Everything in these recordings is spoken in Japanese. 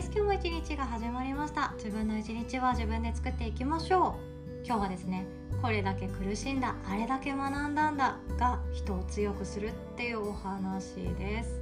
です。今日も一日が始まりました。自分の一日は自分で作っていきましょう。今日はですねこれだけ苦しんだあれだけ学んだんだが人を強くするっていうお話です。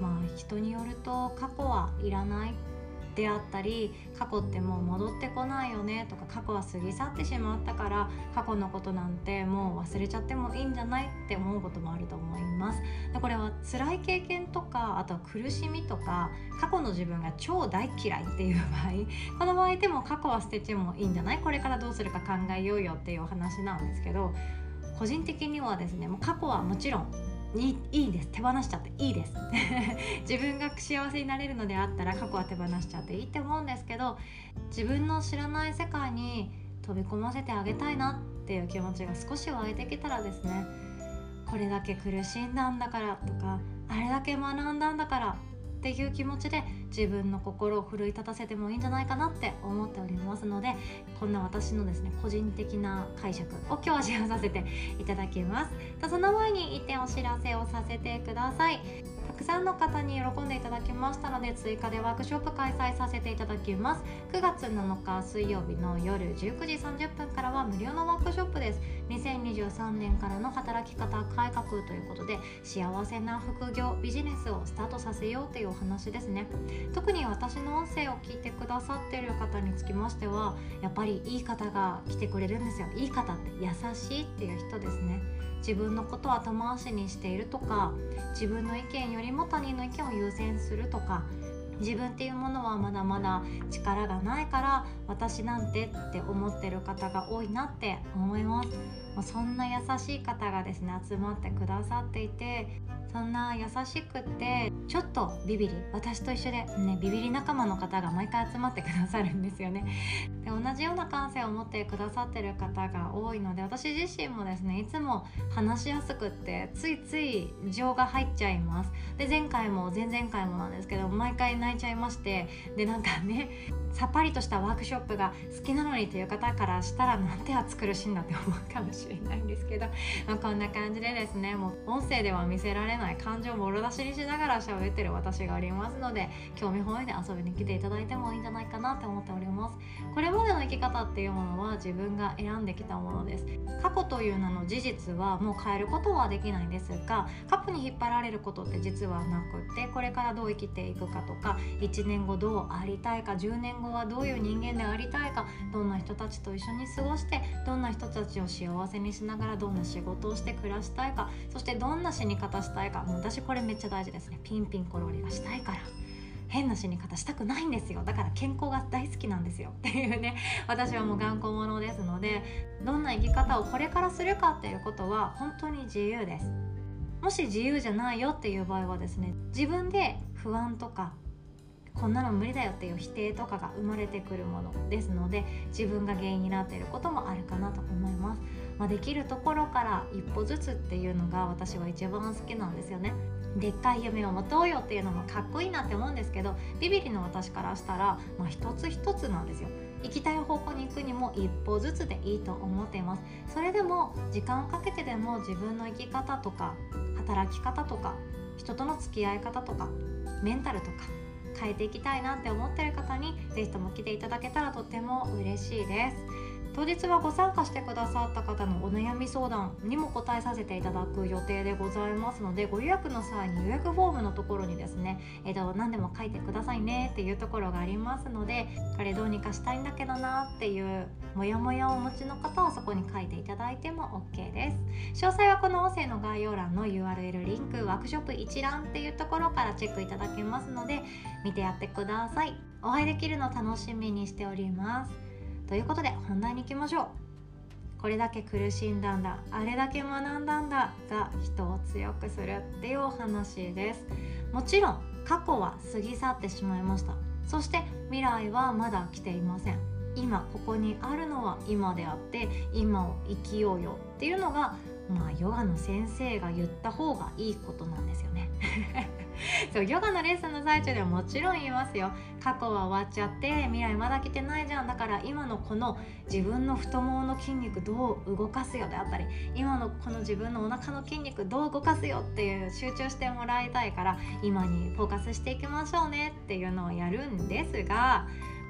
まあ人によると過去はいらない。であったり過去ってもう戻ってこないよねとか過去は過ぎ去ってしまったから過去のことなんてもう忘れちゃってもいいんじゃないって思うこともあると思います。でこれは辛い経験とかあとは苦しみとか過去の自分が超大嫌いっていう場合この場合でも過去は捨ててもいいんじゃない？これからどうするか考えようよっていうお話なんですけど個人的にはですねもう過去はもちろんいいいです。手放しちゃっていいです。自分が幸せになれるのであったら過去は手放しちゃっていいって思うんですけど自分の知らない世界に飛び込ませてあげたいなっていう気持ちが少し湧いてきたらですねこれだけ苦しんだんだからとかあれだけ学んだんだからっていう気持ちで自分の心を奮い立たせてもいいんじゃないかなって思っておりますのでこんな私のですね個人的な解釈を今日はシェアさせていただきます。その前に1点お知らせをさせてください。くさんの方に喜んでいただきましたので追加でワークショップ開催させていただきます。9月7日水曜日の夜19時30分からは無料のワークショップです。2023年からの働き方改革ということで幸せな副業ビジネスをスタートさせようというお話ですね。特に私の音声を聞いてくださっている方につきましてはやっぱりいい方が来てくれるんですよ。いい方って優しいっていう人ですね。自分のことを後回しにしているとか自分の意見よりも他人の意見を優先するとか自分っていうものはまだまだ力がないから私なんてって思ってる方が多いなって思います。そんな優しい方がですね集まってくださっていてそんな優しくってちょっとビビり私と一緒でねビビり仲間の方が毎回集まってくださるんですよね。で同じような感性を持ってくださってる方が多いので私自身もですねいつも話しやすくってついつい情が入っちゃいます。で前回も前々回もなんですけど毎回泣いちゃいましてでなんかねさっぱりとしたワークショップが好きなのにという方からしたらなんて暑苦しいんだって思うかもしれないんですけど、まあ、こんな感じでですねもう音声では見せられない感情をもろ出しにしながら喋ってる私がありますので興味本位で遊びに来ていただいてもいいんじゃないかなって思っております。これまでの生き方っていうものは自分が選んできたものです。過去という名の事実はもう変えることはできないんですが過去に引っ張られることって実はなくってこれからどう生きていくかとか1年後どうありたいか10年後はどういう人間でありたいかどんな人たちと一緒に過ごしてどんな人たちを幸せにしながらどんな仕事をして暮らしたいかそしてどんな死に方したいかもう私これめっちゃ大事ですね。ピンピンコロリがしたいから。変な死に方したくないんですよ。だから健康が大好きなんですよ。っていうね。私はもう頑固者ですのでどんな生き方をこれからするかっていうことは本当に自由です。もし自由じゃないよっていう場合はですね自分で不安とかこんなの無理だよっていう否定とかが生まれてくるものですので自分が原因になっていることもあるかなと思います、まあ、できるところから一歩ずつっていうのが私は一番好きなんですよね。でっかい夢を持とうよっていうのもかっこいいなって思うんですけどビビリの私からしたら、まあ、一つ一つなんですよ。行きたい方向に行くにも一歩ずつでいいと思っています。それでも時間をかけてでも自分の生き方とか働き方とか人との付き合い方とかメンタルとか変えていきたいなって思ってる方に是非とも来ていただけたらとっても嬉しいです。当日はご参加してくださった方のお悩み相談にも答えさせていただく予定でございますのでご予約の際に予約フォームのところにですね、えー、と何でも書いてくださいねっていうところがありますのでこれどうにかしたいんだけどなっていうモヤモヤをお持ちの方はそこに書いていただいても OK です。詳細はこの音声の概要欄の URL リンクワークショップ一覧っていうところからチェックいただけますので見てやってください。お会いできるの楽しみにしております。ということで本題に行きましょう。これだけ苦しんだんだあれだけ学んだんだが人を強くするっていうお話です。もちろん過去は過ぎ去ってしまいました。そして未来はまだ来ていません。今ここにあるのは今であって今を生きようよっていうのがまあヨガの先生が言った方がいいことなんですよね。そうヨガのレッスンの最中ではもちろん言いますよ。過去は終わっちゃって未来まだ来てないじゃん。だから今のこの自分の太ももの筋肉どう動かすよであったり今のこの自分のお腹の筋肉どう動かすよっていう集中してもらいたいから今にフォーカスしていきましょうねっていうのをやるんですが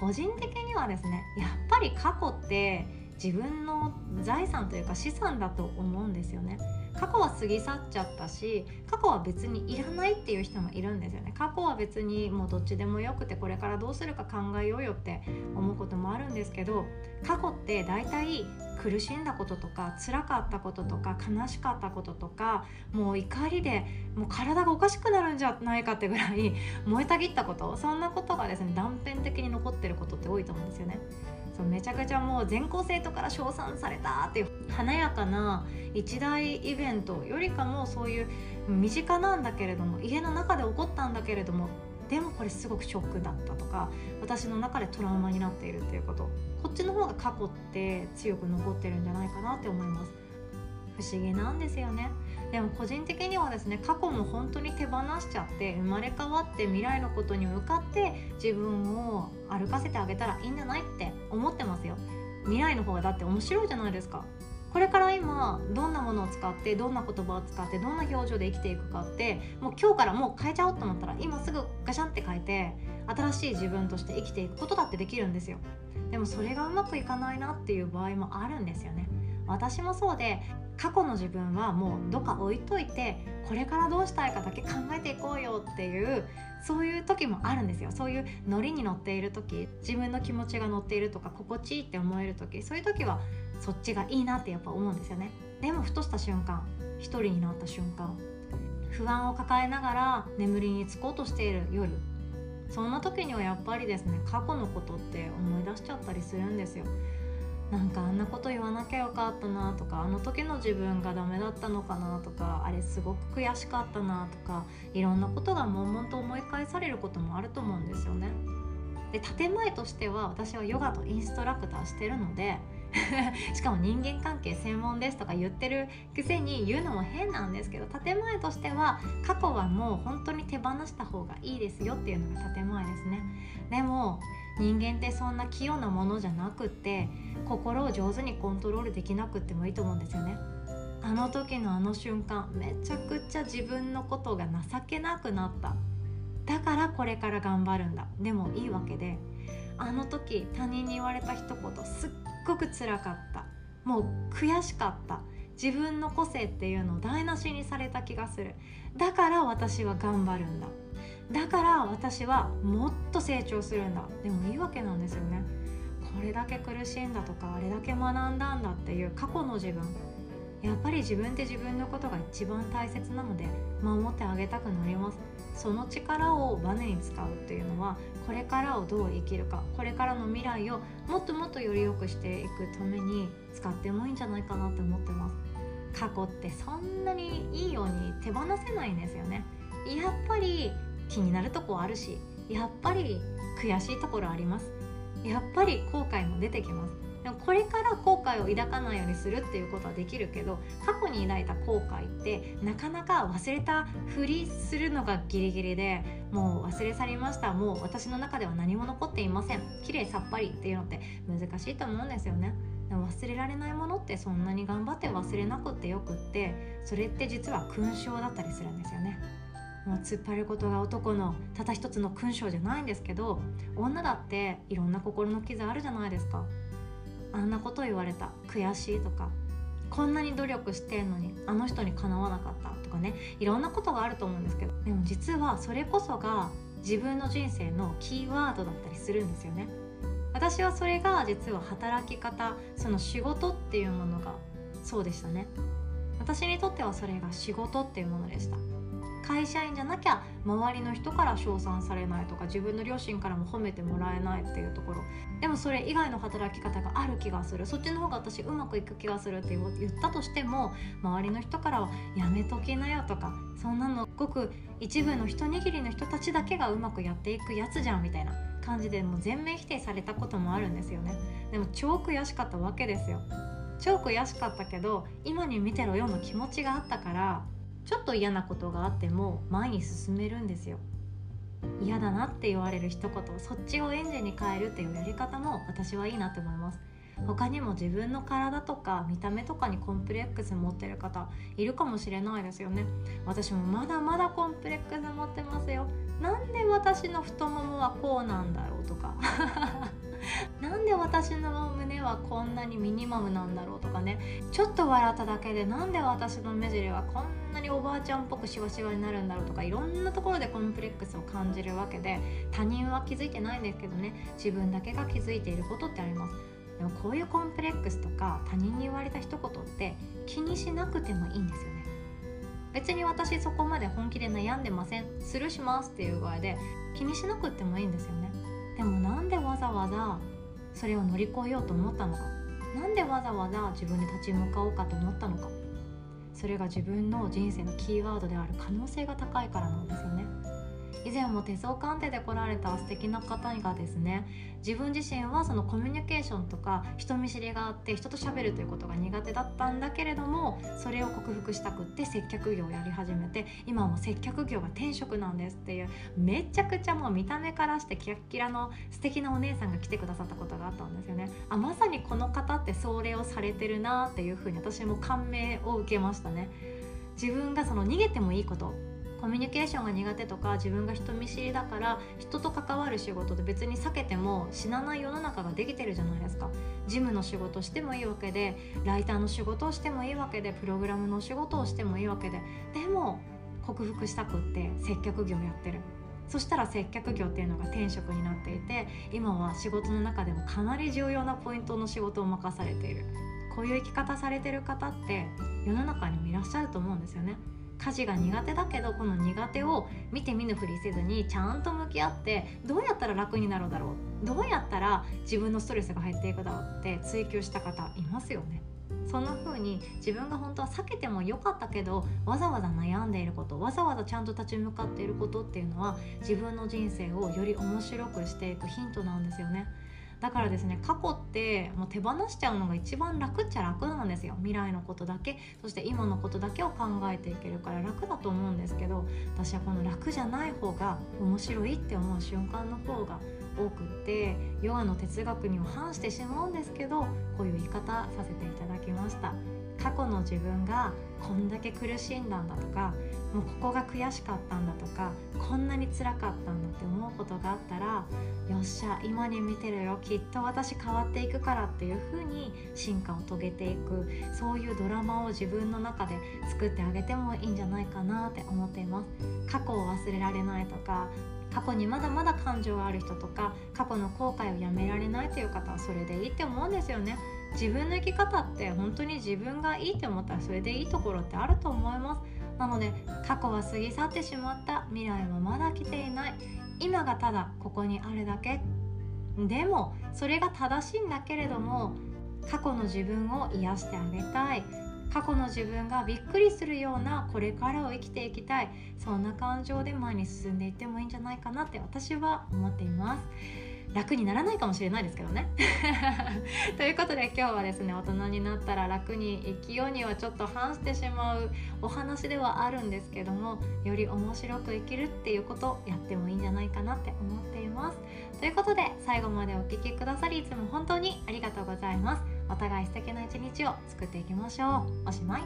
個人的にはですねやっぱり過去って自分の財産というか資産だと思うんですよね。過去は過ぎ去っちゃったし過去は別にいらないっていう人もいるんですよね過去は別にもうどっちでもよくてこれからどうするか考えようよって思うこともあるんですけど過去って大体苦しんだこととか辛かったこととか悲しかったこととかもう怒りでもう体がおかしくなるんじゃないかってぐらい 燃えたぎったことそんなことがですね断片的に残ってることって多いと思うんですよね。そうめちゃくちゃもう全校生徒から称賛されたっていう華やかな一大イベントよりかもそういう身近なんだけれども家の中で起こったんだけれどもでもこれすごくショックだったとか私の中でトラウマになっているっていうことこっちの方が過去って強く残ってるんじゃないかなって思います。不思議なんですよね。でも個人的にはですね過去も本当に手放しちゃって生まれ変わって未来のことに向かって自分を歩かせてあげたらいいんじゃないって思ってますよ。未来の方がだって面白いじゃないですか。これから今どんなものを使ってどんな言葉を使ってどんな表情で生きていくかってもう今日からもう変えちゃおうと思ったら今すぐガシャンって変えて新しい自分として生きていくことだってできるんですよ。でもそれがうまくいかないなっていう場合もあるんですよね。私もそうで過去の自分はもうどっか置いといてこれからどうしたいかだけ考えていこうよっていうそういう時もあるんですよ。そういうノリに乗っている時自分の気持ちが乗っているとか心地いいって思える時そういう時はそっちがいいなってやっぱ思うんですよね。でもふとした瞬間一人になった瞬間不安を抱えながら眠りにつこうとしている夜。そんな時にはやっぱりですね過去のことって思い出しちゃったりするんですよ。なんかあんなこと言わなきゃよかったなとかあの時の自分がダメだったのかなとかあれすごく悔しかったなとかいろんなことが悶々と思い返されることもあると思うんですよね。で建前としては私はヨガとインストラクターしてるので しかも人間関係専門ですとか言ってるくせに言うのも変なんですけど建前としては過去はもう本当に手放した方がいいですよっていうのが建前ですね。でも人間ってそんな器用なものじゃなくって心を上手にコントロールできなくってもいいと思うんですよね。あの時のあの瞬間めちゃくちゃ自分のことが情けなくなった。だからこれから頑張るんだ。でもいいわけであの時他人に言われた一言すっごく辛かった。もう悔しかった。自分の個性っていうのを台無しにされた気がする。だから私は頑張るんだ。だから私はもっと成長するんだ。でもいいわけなんですよね。これだけ苦しんだとかあれだけ学んだんだっていう過去の自分。やっぱり自分って自分のことが一番大切なので守ってあげたくなります。その力をバネに使うっていうのはこれからをどう生きるかこれからの未来をもっともっとより良くしていくために使ってもいいんじゃないかなって思ってます。過去ってそんなにいいように手放せないんですよね。やっぱり気になるとこあるしやっぱり悔しいところあります。やっぱり後悔も出てきます。でもこれから後悔を抱かないようにするっていうことはできるけど過去に抱いた後悔ってなかなか忘れたふりするのがギリギリでもう忘れ去りました。もう私の中では何も残っていません。綺麗さっぱりっていうのって難しいと思うんですよね。でも忘れられないものってそんなに頑張って忘れなくてよくってそれって実は勲章だったりするんですよね。もう突っ張ることが男のただ一つの勲章じゃないんですけど女だっていろんな心の傷あるじゃないですか。あんなこと言われた。悔しいとか。こんなに努力してんのにあの人にかなわなかったとかね。いろんなことがあると思うんですけど。でも実はそれこそが自分の人生のキーワードだったりするんですよね。私はそれが実は働き方その仕事っていうものがそうでしたね。私にとってはそれが仕事っていうものでした。会社員じゃなきゃ周りの人から称賛されないとか自分の両親からも褒めてもらえないっていうところ。でもそれ以外の働き方がある気がする。そっちの方が私うまくいく気がするって言ったとしても周りの人からは「やめときなよ」とか「そんなのごく一部の一握りの人たちだけがうまくやっていくやつじゃん」みたいな感じでもう全面否定されたこともあるんですよね。でも超悔しかったわけですよ。超悔しかったけど今に見てろよの気持ちがあったからちょっと嫌なことがあっても前に進めるんですよ。嫌だなって言われる一言そっちをエンジンに変えるっていうやり方も私はいいなって思います。他にも自分の体とか見た目とかにコンプレックス持ってる方いるかもしれないですよね。私もまだまだコンプレックス持ってますよ。なんで私の太ももはこうなんだろうとか。なんで私の胸はこんなにミニマムなんだろうとかね。ちょっと笑っただけでなんで私の目尻はこんななにおばあちゃんっぽくシワシワになるんだろうとかいろんなところでコンプレックスを感じるわけで他人は気づいてないんですけどね。自分だけが気づいていることってあります。でもこういうコンプレックスとか他人に言われた一言って気にしなくてもいいんですよね。別に私そこまで本気で悩んでませんスルーしますっていう具合で気にしなくてもいいんですよね。でもなんでわざわざそれを乗り越えようと思ったのか。なんでわざわざ自分に立ち向かおうかと思ったのか。それが自分の人生のキーワードである可能性が高いからなんですよね。以前も手相鑑定で来られた素敵な方がですね自分自身はそのコミュニケーションとか人見知りがあって人と喋るということが苦手だったんだけれどもそれを克服したくって接客業をやり始めて今も接客業が転職なんですっていうめちゃくちゃもう見た目からしてキラッキラの素敵なお姉さんが来てくださったことがあったんですよね。あまさにこの方ってそれをされてるなっていうふうに私も感銘を受けましたね。自分がその逃げてもいいことコミュニケーションが苦手とか自分が人見知りだから人と関わる仕事で別に避けても死なない世の中ができてるじゃないですか。事務の仕事してもいいわけでライターの仕事をしてもいいわけでプログラムの仕事をしてもいいわけででも克服したくって接客業やってる。そしたら接客業っていうのが転職になっていて今は仕事の中でもかなり重要なポイントの仕事を任されている。こういう生き方されてる方って世の中にもいらっしゃると思うんですよね。家事が苦手だけどこの苦手を見て見ぬふりせずにちゃんと向き合ってどうやったら楽になるだろうどうやったら自分のストレスが減っていくだろうって追求した方いますよね。そんな風に自分が本当は避けてもよかったけどわざわざ悩んでいることわざわざちゃんと立ち向かっていることっていうのは自分の人生をより面白くしていくヒントなんですよね。だからですね過去ってもう手放しちゃうのが一番楽っちゃ楽なんですよ。未来のことだけ。そして今のことだけを考えていけるから楽だと思うんですけど私はこの楽じゃない方が面白いって思う瞬間の方が多くってヨガの哲学には反してしまうんですけどこういう言い方させていただきました。過去の自分がこんだけ苦しんだんだとかもうここが悔しかったんだとかこんなに辛かったんだって思うことがあったらよっしゃ今に見てるよきっと私変わっていくからっていう風に進化を遂げていくそういうドラマを自分の中で作ってあげてもいいんじゃないかなって思っています。過去を忘れられないとか過去にまだまだ感情がある人とか過去の後悔をやめられないという方はそれでいいって思うんですよね。自分の生き方って本当に自分がいいって思ったらそれでいいところってあると思います。なので過去は過ぎ去ってしまった。未来はまだ来ていない。今がただここにあるだけ。でもそれが正しいんだけれども過去の自分を癒してあげたい。過去の自分がびっくりするようなこれからを生きていきたい。そんな感情で前に進んでいってもいいんじゃないかなって私は思っています。楽にならないかもしれないですけどね。ということで今日はですね大人になったら楽に生きようにはちょっと反してしまうお話ではあるんですけどもより面白く生きるっていうことをやってもいいんじゃないかなって思っています。ということで最後までお聴きくださりいつも本当にありがとうございます。お互い素敵な一日を作っていきましょう。おしまい。